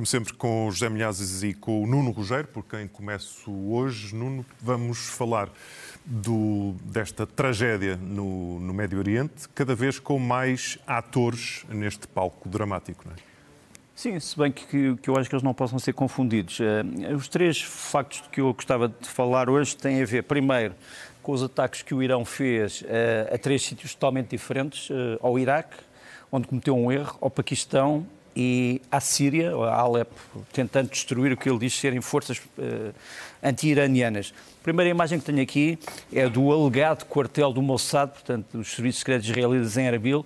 como sempre, com o José Milhazes e com o Nuno Rogério, por quem começo hoje. Nuno, vamos falar do, desta tragédia no, no Médio Oriente, cada vez com mais atores neste palco dramático, não é? Sim, se bem que, que eu acho que eles não possam ser confundidos. Uh, os três factos que eu gostava de falar hoje têm a ver, primeiro, com os ataques que o Irão fez uh, a três sítios totalmente diferentes, uh, ao Iraque, onde cometeu um erro, ao Paquistão e à Síria, a Alepo, tentando destruir o que ele diz serem forças uh, anti-iranianas. A primeira imagem que tenho aqui é do alegado quartel do Mossad, portanto, dos serviços secretos israelitas em Erbil.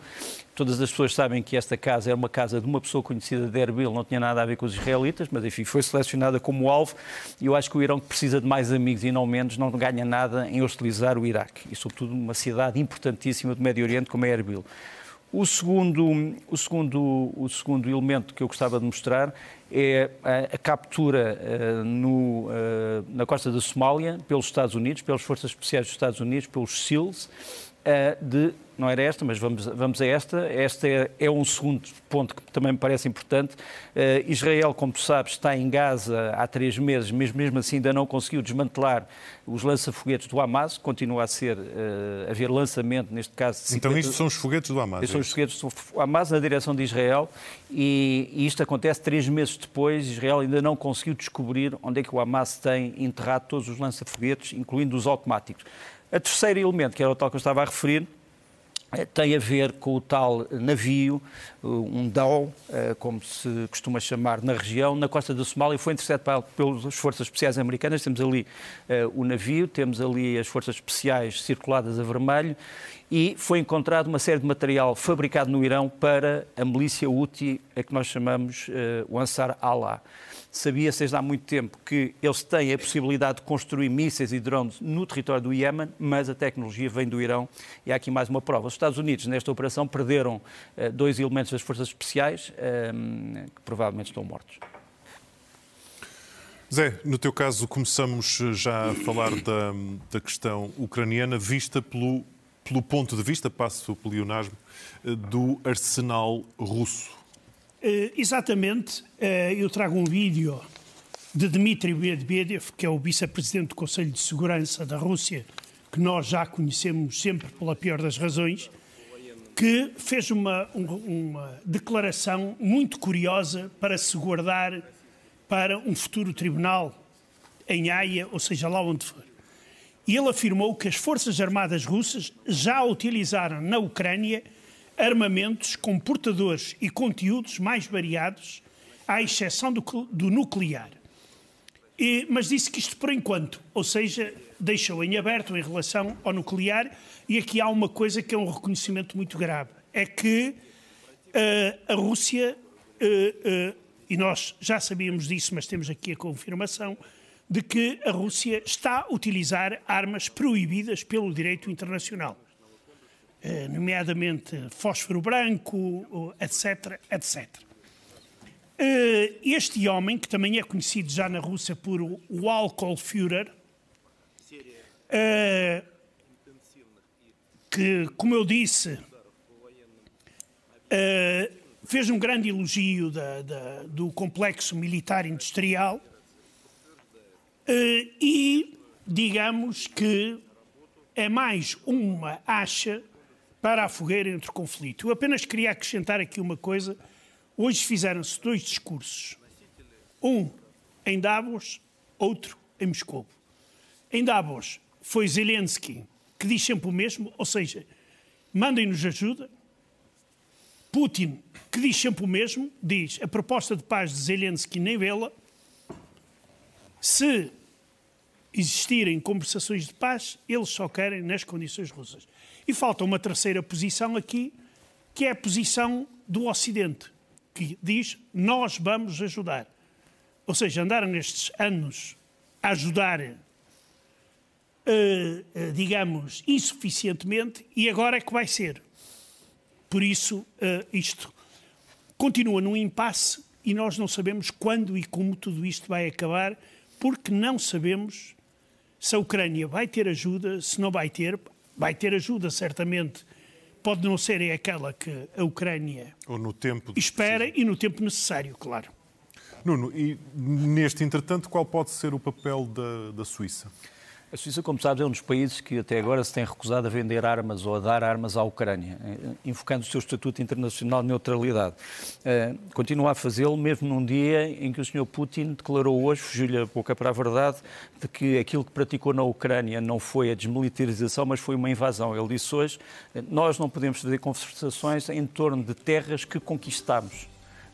Todas as pessoas sabem que esta casa é uma casa de uma pessoa conhecida de Erbil, não tinha nada a ver com os israelitas, mas enfim, foi selecionada como alvo. E eu acho que o Irão, que precisa de mais amigos e não menos, não ganha nada em hostilizar o Iraque. E, sobretudo, uma cidade importantíssima do Médio Oriente como é Erbil. O segundo, o, segundo, o segundo elemento que eu gostava de mostrar é a, a captura uh, no, uh, na costa da Somália pelos Estados Unidos, pelas Forças Especiais dos Estados Unidos, pelos SEALs, uh, de não era esta, mas vamos, vamos a esta. Esta é, é, um segundo ponto que também me parece importante. Uh, Israel, como tu sabes, está em Gaza há três meses, mas mesmo assim ainda não conseguiu desmantelar os lança-foguetes do Hamas. Continua a ser, uh, haver lançamento, neste caso... 50... Então isto são os foguetes do Hamas? Estes são os é foguetes do Hamas na direção de Israel e, e isto acontece três meses depois. Israel ainda não conseguiu descobrir onde é que o Hamas tem enterrado todos os lança-foguetes, incluindo os automáticos. A terceiro elemento, que era o tal que eu estava a referir, tem a ver com o tal navio, eh, um DAO, eh, como se costuma chamar na região, na costa da Somália, foi interceptado pelas Forças Especiais Americanas. Temos ali o navio, temos ali as Forças Especiais circuladas a vermelho e foi encontrado uma série de material fabricado no Irão para a milícia Houthi, a que nós chamamos o Ansar Allah. Sabia-se desde há muito tempo que eles têm a possibilidade de construir mísseis e drones no território do Iémen, mas a tecnologia vem do Irão e há aqui mais uma prova. Os Estados Unidos, nesta operação, perderam uh, dois elementos das forças especiais uh, que provavelmente estão mortos. Zé, no teu caso, começamos já a falar da, da questão ucraniana, vista pelo, pelo ponto de vista, passo o pleonasmo, eh, do arsenal russo. Uh, exatamente, uh, eu trago um vídeo de Dmitry Medvedev, que é o vice-presidente do Conselho de Segurança da Rússia, que nós já conhecemos sempre pela pior das razões, que fez uma, uma declaração muito curiosa para se guardar para um futuro tribunal em Haia, ou seja, lá onde for. E ele afirmou que as Forças Armadas Russas já utilizaram na Ucrânia armamentos com portadores e conteúdos mais variados, à exceção do, do nuclear. E, mas disse que isto por enquanto, ou seja, deixou em aberto em relação ao nuclear, e aqui há uma coisa que é um reconhecimento muito grave: é que uh, a Rússia, uh, uh, e nós já sabíamos disso, mas temos aqui a confirmação, de que a Rússia está a utilizar armas proibidas pelo direito internacional. Eh, nomeadamente fósforo branco, etc, etc. Eh, este homem, que também é conhecido já na Rússia por o álcool Führer, eh, que, como eu disse, fez um grande elogio da, da, do complexo militar industrial e, digamos que é mais uma acha para a fogueira entre o conflito. Eu apenas queria acrescentar aqui uma coisa. Hoje fizeram-se dois discursos. Um em Davos, outro em Moscou. Em Davos foi Zelensky, que diz sempre o mesmo, ou seja, mandem-nos ajuda. Putin, que diz sempre o mesmo, diz a proposta de paz de Zelensky nem vê-la. Se existirem conversações de paz, eles só querem nas condições russas. E falta uma terceira posição aqui, que é a posição do Ocidente, que diz nós vamos ajudar. Ou seja, andaram nestes anos a ajudar, uh, digamos, insuficientemente e agora é que vai ser. Por isso, uh, isto continua num impasse e nós não sabemos quando e como tudo isto vai acabar, porque não sabemos se a Ucrânia vai ter ajuda, se não vai ter vai ter ajuda, certamente. Pode não ser aquela que a Ucrânia espera e no tempo necessário, claro. Nuno, e neste entretanto, qual pode ser o papel da, da Suíça? A Suíça, como sabes, é um dos países que até agora se tem recusado a vender armas ou a dar armas à Ucrânia, eh, invocando o seu Estatuto Internacional de Neutralidade. Uh, continua a fazê-lo mesmo num dia em que o Sr. Putin declarou hoje, fugiu-lhe a boca para a verdade, de que aquilo que praticou na Ucrânia não foi a desmilitarização, mas foi uma invasão. Ele disse hoje, nós não podemos fazer conversações em torno de terras que conquistamos.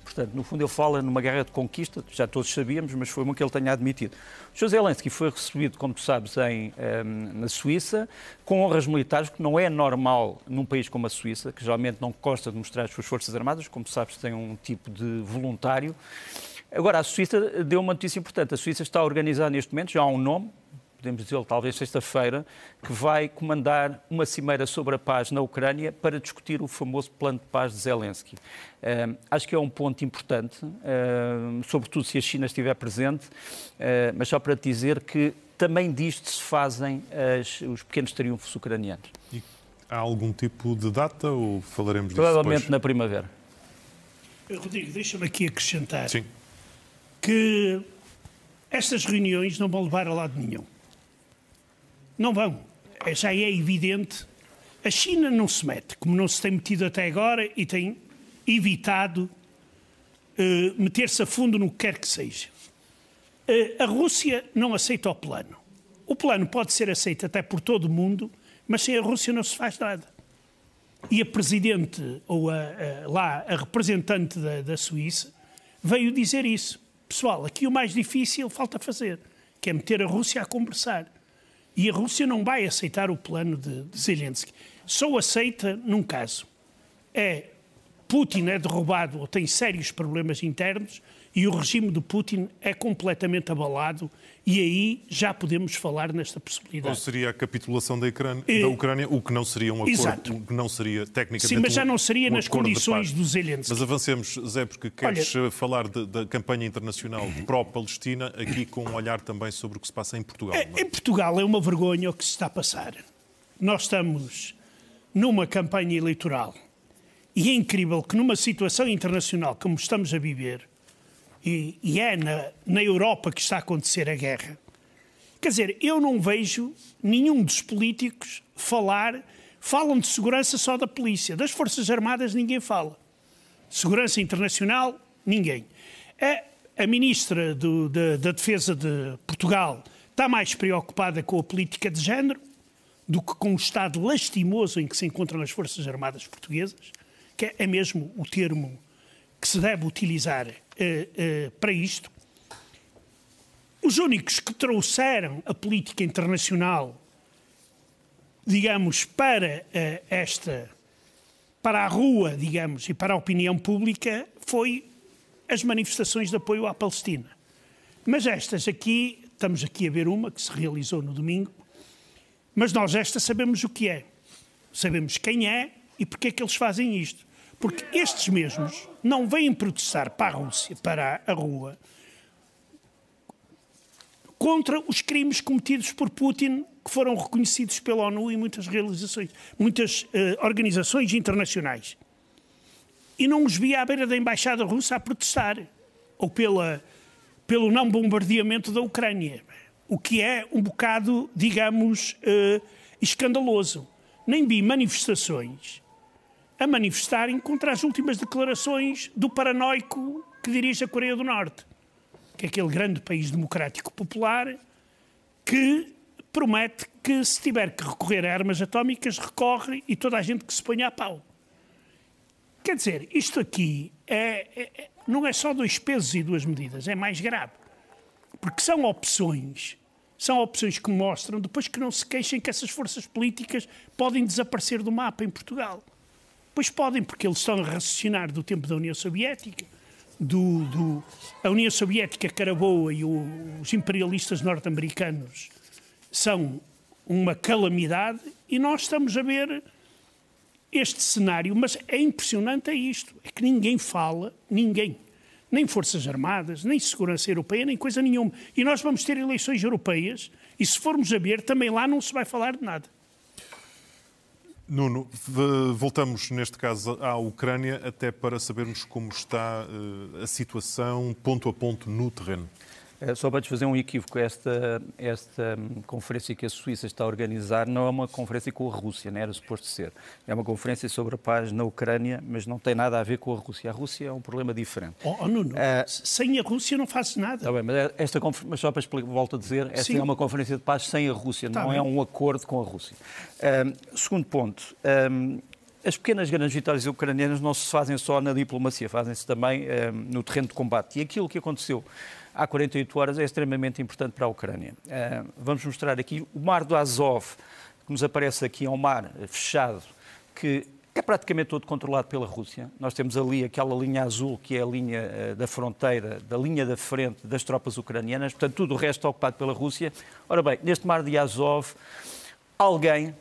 Portanto, no fundo, ele fala numa guerra de conquista, já todos sabíamos, mas foi uma que ele tenha admitido. José Zelensky foi recebido, como tu sabes, em, ehm, na Suíça, com honras militares, que não é normal num país como a Suíça, que geralmente não gosta de mostrar as suas forças armadas, como sabes, tem um tipo de voluntário. Agora, a Suíça deu uma notícia importante. A Suíça está a organizar neste momento, já há um nome, podemos dizer talvez sexta-feira, que vai comandar uma cimeira sobre a paz na Ucrânia para discutir o famoso plano de paz de Zelensky. Uh, acho que é um ponto importante, uh, sobretudo se a China estiver presente, uh, mas só para te dizer que também disto se fazem as, os pequenos triunfos ucranianos. E há algum tipo de data ou falaremos disso Provavelmente depois? na primavera. Rodrigo, deixa-me aqui acrescentar Sim. que estas reuniões não vão levar a lado nenhum. Não vão. É, já é evidente. A China não se mete, como não se tem metido até agora e tem evitado uh, meter-se a fundo no que quer que seja. Uh, a Rússia não aceita o plano. O plano pode ser aceito até por todo o mundo, mas sem a Rússia não se faz nada. E a presidente, ou a, a, lá a representante da, da Suíça, veio dizer isso. Pessoal, aqui o mais difícil falta fazer, que é meter a Rússia a conversar. E a Rússia não vai aceitar o plano de, Zelensky. Só aceita num caso. É Putin é derrubado ou tem sérios problemas internos e o regime de Putin é completamente abalado e aí já podemos falar nesta possibilidade. Ou seria a capitulação da Ucrânia, da Ucrânia o que não seria um acordo, Exato. o que não seria tecnicamente Sim, mas já não seria um nas condições do Zelensky. Mas avancemos, Zé, porque queres Olha, falar de, da campanha internacional pró-Palestina aqui com um olhar também sobre o que se passa em Portugal. É, em Portugal é uma vergonha o que se está a passar. Nós estamos numa campanha eleitoral e é incrível que numa situação internacional como estamos a viver, e, e é na, na Europa que está a acontecer a guerra. Quer dizer, eu não vejo nenhum dos políticos falar. Falam de segurança só da polícia. Das Forças Armadas ninguém fala. Segurança internacional, ninguém. A, a ministra do, da, da Defesa de Portugal está mais preocupada com a política de género do que com o estado lastimoso em que se encontram as Forças Armadas portuguesas, que é mesmo o termo que se deve utilizar para isto. Os únicos que trouxeram a política internacional, digamos, para uh, esta, para a rua, digamos, e para a opinião pública, foi as manifestações de apoio à Palestina. Mas estas aqui, estamos aqui a ver uma que se realizou no domingo, mas nós esta sabemos o que é. Sabemos quem é e porque é que eles fazem isto. Porque estes mesmos não vêm protestar para a Rússia, para a rua, contra os crimes cometidos por Putin, que foram reconhecidos pela ONU e muitas realizações, muitas uh, organizações internacionais. E não os via à beira da embaixada russa a protestar, ou pela, pelo não bombardeamento da Ucrânia, o que é um bocado, digamos, uh, escandaloso. Nem vi manifestações a manifestarem contra as últimas declarações do paranoico que dirige a Coreia do Norte, que é aquele grande país democrático popular que promete que se tiver que recorrer a armas atómicas, recorre e toda a gente que se ponha a pau. Quer dizer, isto aqui é, é, não é só dois pesos e duas medidas, é mais grave. Porque são opções, são opções que mostram depois que não se queixem que essas forças políticas podem desaparecer do mapa em Portugal. Pois podem, porque eles estão a raciocinar do tempo da União Soviética, do, do a União Soviética caraboa e o, os imperialistas norte-americanos são uma calamidade e nós estamos a ver este cenário, mas é impressionante é isto, é que ninguém fala, ninguém, nem Forças Armadas, nem Segurança Europeia, nem coisa nenhuma. E nós vamos ter eleições europeias e se formos a ver, também lá não se vai falar de nada. Nuno, voltamos neste caso à Ucrânia até para sabermos como está a situação ponto a ponto no terreno. Eh, só para desfazer um equívoco, esta, esta hum, conferência que a Suíça está a organizar não é uma conferência com a Rússia, não era suposto ser. É uma conferência sobre a paz na Ucrânia, mas não tem nada a ver com a Rússia. A Rússia é um problema diferente. Oh, oh Nuno, uh, sem a Rússia não faz nada. Está bem, mas, é esta, mas só para explicar, volto a dizer, esta Sim. é uma conferência de paz sem a Rússia, está não é bem. é um acordo com a Rússia. Uh, segundo ponto, um, as pequenas grandes vitórias ucranianas não se fazem só na diplomacia, fazem-se também no terreno de combate. E aquilo que aconteceu há 48 horas é extremamente importante para a Ucrânia. Uh, vamos mostrar aqui o mar do Azov, que nos aparece aqui, é um mar fechado, que é praticamente todo controlado pela Rússia. Nós temos ali aquela linha azul, que é a linha uh, da fronteira, da linha da frente das tropas ucranianas, portanto, tudo o resto é ocupado pela Rússia. Ora bem, neste mar de Azov, alguém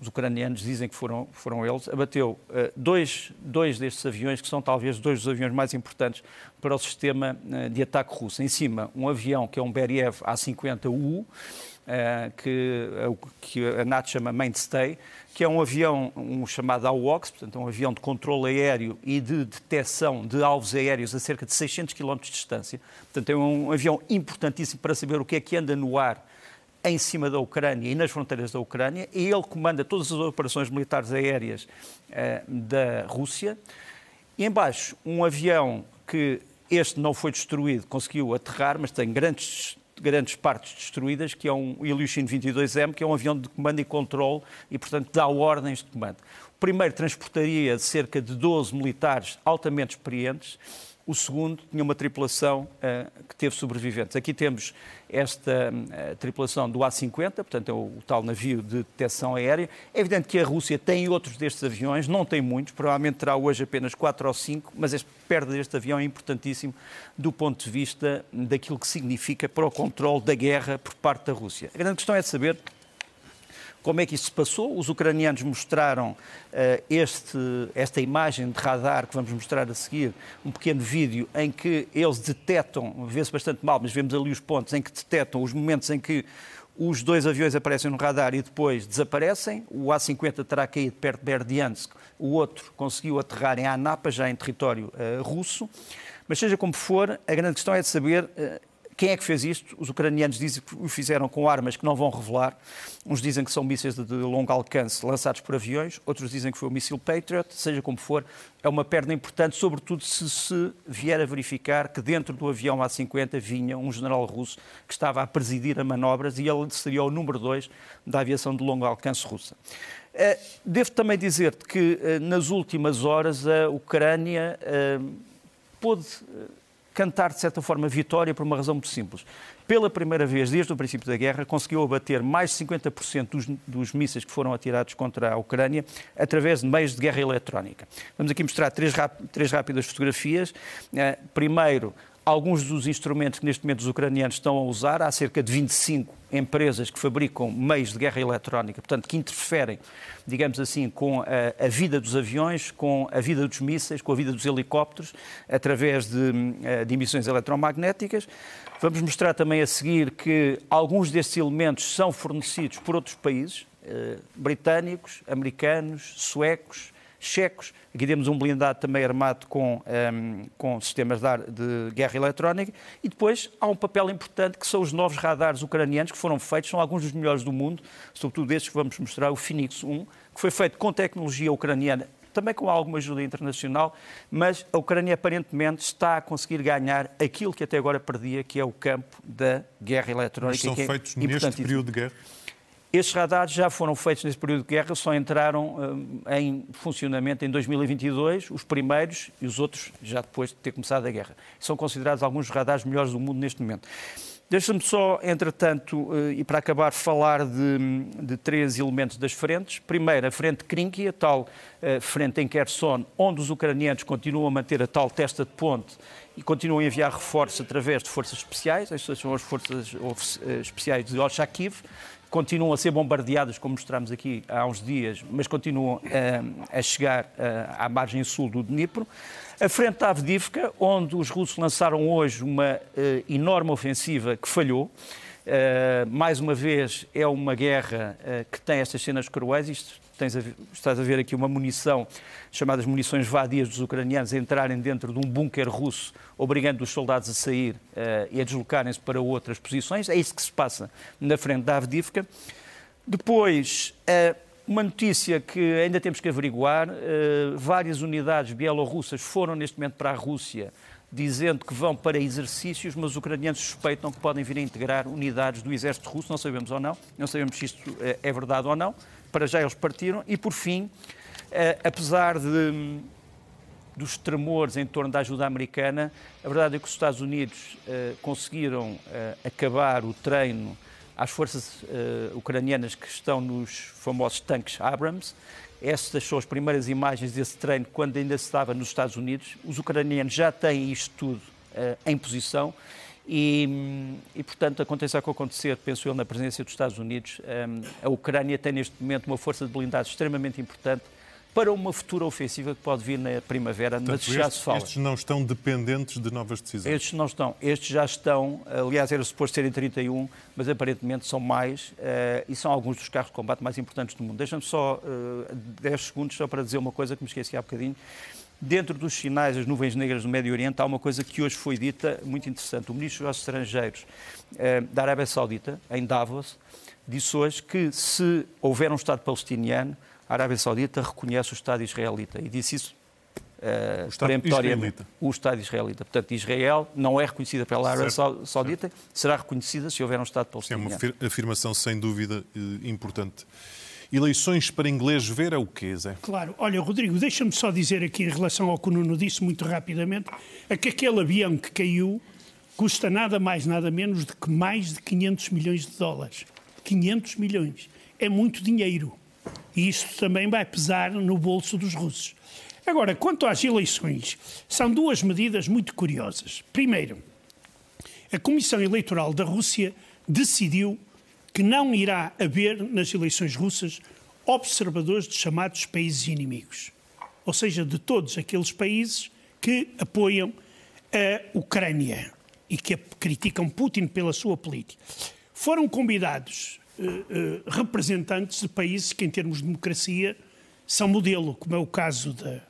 os ucranianos dizem que foram, foram eles, abateu uh, dois, dois destes aviões, que são talvez dois dos aviões mais importantes para o sistema uh, de ataque russo. Em cima, um avião que é um Beriev A-50U, uh, que, que a NATO chama Mainstay, que é um avião um chamado AWACS, portanto, um avião de controle aéreo e de detecção de alvos aéreos a cerca de 600 km de distância. Portanto, é um avião importantíssimo para saber o que é que anda no ar em cima da Ucrânia e nas fronteiras da Ucrânia, e ele comanda todas as operações militares aéreas uh, da Rússia. E embaixo, um avião que este não foi destruído, conseguiu aterrar, mas tem grandes, grandes partes destruídas, que é um Ilyushin 22M, que é um avião de comando e controle e, portanto, dá ordens de comando. O primeiro transportaria cerca de 12 militares altamente experientes, o segundo tinha uma tripulação uh, que teve sobreviventes. Aqui temos esta uh, tripulação do A-50, portanto é o, o, tal navio de detecção aérea. É evidente que a Rússia tem outros destes aviões, não tem muitos, provavelmente terá hoje apenas quatro ou cinco, mas a perda deste avião é importantíssimo do ponto de vista daquilo que significa para o controle da guerra por parte da Rússia. A grande questão é saber como é que isso se passou? Os ucranianos mostraram uh, este, esta imagem de radar que vamos mostrar a seguir, um pequeno vídeo em que eles detectam, vê-se bastante mal, mas vemos ali os pontos em que detectam os momentos em que os dois aviões aparecem no radar e depois desaparecem. O A-50 terá caído perto de Berdiansk, o outro conseguiu aterrar em Anapa, já em território uh, russo. Mas seja como for, a grande questão é de saber uh, quem é que fez isto? Os ucranianos dizem que o fizeram com armas que não vão revelar. Uns dizem que são mísseis de longo alcance lançados por aviões, outros dizem que foi o míssil Patriot. Seja como for, é uma perda importante, sobretudo se se vier a verificar que dentro do avião A-50 vinha um general russo que estava a presidir a manobras e ele seria o número dois da aviação de longo alcance russa. Eh, devo também dizer que eh, nas últimas horas a Ucrânia eh, pôde cantar, de certa forma, vitória por uma razão muito simples. Pela primeira vez, desde o princípio da guerra, conseguiu abater mais de 50% dos, dos mísseis que foram atirados contra a Ucrânia através de meios de guerra eletrónica. Vamos aqui mostrar três, três rápidas fotografias. Uh, primeiro, alguns dos instrumentos que neste momento os ucranianos estão a usar. Há cerca de 25 empresas que fabricam meios de guerra eletrónica, portanto, que interferem, digamos assim, com a, a, vida dos aviões, com a vida dos mísseis, com a vida dos helicópteros, através de, eh, de emissões eletromagnéticas. Vamos mostrar também a seguir que alguns destes elementos são fornecidos por outros países, eh, britânicos, americanos, suecos, checos. Aqui temos um blindado também armado com, um, ehm, com sistemas de, de, guerra eletrónica. E depois há um papel importante que são os novos radares ucranianos que foram feitos, são alguns dos melhores do mundo, sobretudo estes que vamos mostrar, o Phoenix 1, que foi feito com tecnologia ucraniana também com alguma ajuda internacional, mas a Ucrânia aparentemente está a conseguir ganhar aquilo que até agora perdia, que é o campo da guerra eletrónica. Mas são é feitos neste período de guerra? Estes radares já foram feitos nesse período de guerra, só entraram uh, em funcionamento em 2022, os primeiros e os outros já depois de ter começado a guerra. São considerados alguns dos radares melhores do mundo neste momento. Deixa-me só, entretanto, uh, e para acabar, falar de, de, três elementos das frentes. Primeiro, a frente Krinky, a tal uh, frente em Kherson, onde os ucranianos continuam a manter a tal testa de ponte e continuam a enviar reforços através de forças especiais, estas são as forças especiais de Oshakiv, continuam a ser bombardeadas, como mostramos aqui há uns dias, mas continuam uh, a chegar uh, à margem sul do Dnipro. A frente da Avdivka, onde os russos lançaram hoje uma uh, enorme ofensiva que falhou, Uh, mais uma vez, é uma guerra uh, que tem estas cenas cruéis. Isto, tens a estás a ver aqui uma munição, chamadas munições vadias dos ucranianos, entrarem dentro de um bunker russo, obrigando os soldados a sair uh, e a deslocarem-se para outras posições. É isso que se passa na frente da Avdivka. Depois, uma notícia que ainda temos que averiguar: várias unidades bielorrussas foram neste momento para a Rússia dizendo que vão para exercícios, mas os ucranianos suspeitam que podem vir a integrar unidades do exército russo, não sabemos ou não, não sabemos se isto é verdade ou não, para já eles partiram, e por fim, eh, apesar de, dos tremores em torno da ajuda americana, a verdade é que os Estados Unidos eh, conseguiram acabar o treino às forças ucranianas que estão nos famosos tanques Abrams, estas são as primeiras imagens desse treino quando ainda se estava nos Estados Unidos. Os ucranianos já têm isto tudo em posição e, e, portanto, aconteça o que acontecer, penso eu, na presença dos Estados Unidos, um, eh, a Ucrânia tem neste momento uma força de blindagem extremamente importante para uma futura ofensiva que pode vir na primavera, Portanto, mas já estes, se fala. Estes não estão dependentes de novas decisões? Estes não estão. Estes já estão, aliás, era suposto serem 31, mas aparentemente são mais, uh, e são alguns dos carros de combate mais importantes do mundo. Deixa-me só uh, eh, 10 segundos só para dizer uma coisa que me esqueci há bocadinho. Dentro dos sinais das nuvens negras do Médio Oriente, há uma coisa que hoje foi dita, muito interessante. O ministro dos Estrangeiros uh, da Arábia Saudita, em Davos, disse hoje que se houver um Estado palestiniano, a Arábia Saudita reconhece o Estado israelita e disse isso uh, o Estado israelita. O Estado israelita. Portanto, Israel não é reconhecida pela Arábia certo, Saudita, certo. será reconhecida se houver um Estado palestiniano. É uma afirmação, sem dúvida, eh, importante. Eleições para inglês ver é o quê, Zé? Claro. Olha, Rodrigo, deixa-me só dizer aqui em relação ao que o Nuno disse muito rapidamente, é que aquele avião que caiu custa nada mais, nada menos do que mais de 500 milhões de dólares. 500 milhões. É muito dinheiro. E isso também vai pesar no bolso dos russos. Agora, quanto às eleições, são duas medidas muito curiosas. Primeiro, a Comissão Eleitoral da Rússia decidiu que não irá haver nas eleições russas observadores de chamados países inimigos, ou seja, de todos aqueles países que apoiam a Ucrânia e que criticam Putin pela sua política. Foram convidados eh, eh, representantes de países que, em termos de democracia, são modelo, como é o caso da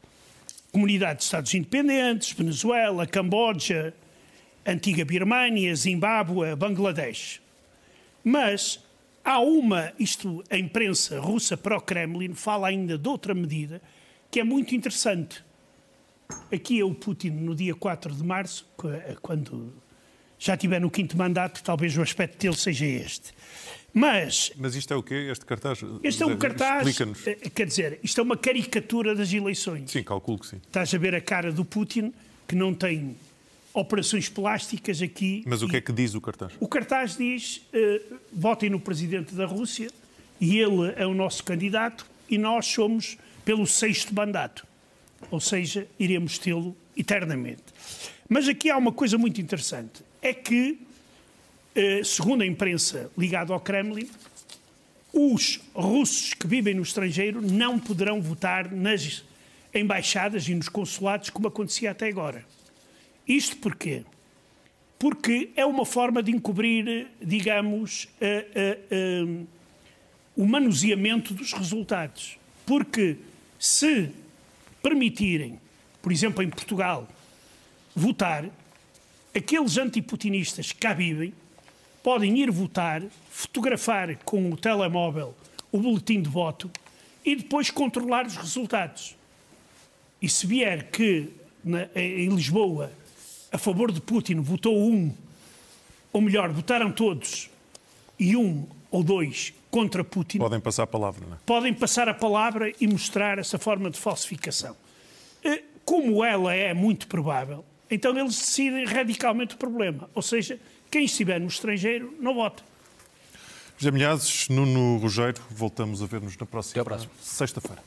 Comunidade de Estados Independentes, Venezuela, Camboja, antiga Birmânia, Zimbábue, Bangladesh. Mas há uma, isto a imprensa russa pró-Kremlin fala ainda de outra medida que é muito interessante. Aqui é o Putin no dia 4 de março, quando já tiver no quinto mandato, talvez o aspecto dele seja este. Mas, Mas isto é o quê? Este cartaz? Este é um cartaz, eh, quer dizer, isto é uma caricatura das eleições. Sim, calculo que sim. Estás a ver a cara do Putin, que não tem operações plásticas aqui. Mas o que é que diz o cartaz? O cartaz diz, uh, votem no presidente da Rússia, e ele é o nosso candidato, e nós somos pelo sexto mandato. Ou seja, iremos tê-lo eternamente. Mas aqui há uma coisa muito interessante, é que eh, segundo a imprensa ligada ao Kremlin, os russos que vivem no estrangeiro não poderão votar nas embaixadas e nos consulados como acontecia até agora. Isto porquê? Porque é uma forma de encobrir, digamos, o manuseamento dos resultados. Porque se permitirem, por exemplo, em Portugal, votar, aqueles antiputinistas que cá vivem podem ir votar, fotografar com o telemóvel o boletim de voto e depois controlar os resultados. E se vier que na, em Lisboa a favor de Putin votou um, ou melhor, votaram todos, e um ou dois contra Putin. Podem passar a palavra, não é? Podem passar a palavra e mostrar essa forma de falsificação. Eh, como ela é muito provável, então eles decidem radicalmente o problema. Ou seja, quem estiver no estrangeiro não vota. José Milhazes, Nuno Rogério, voltamos a ver-nos na próxima sexta-feira.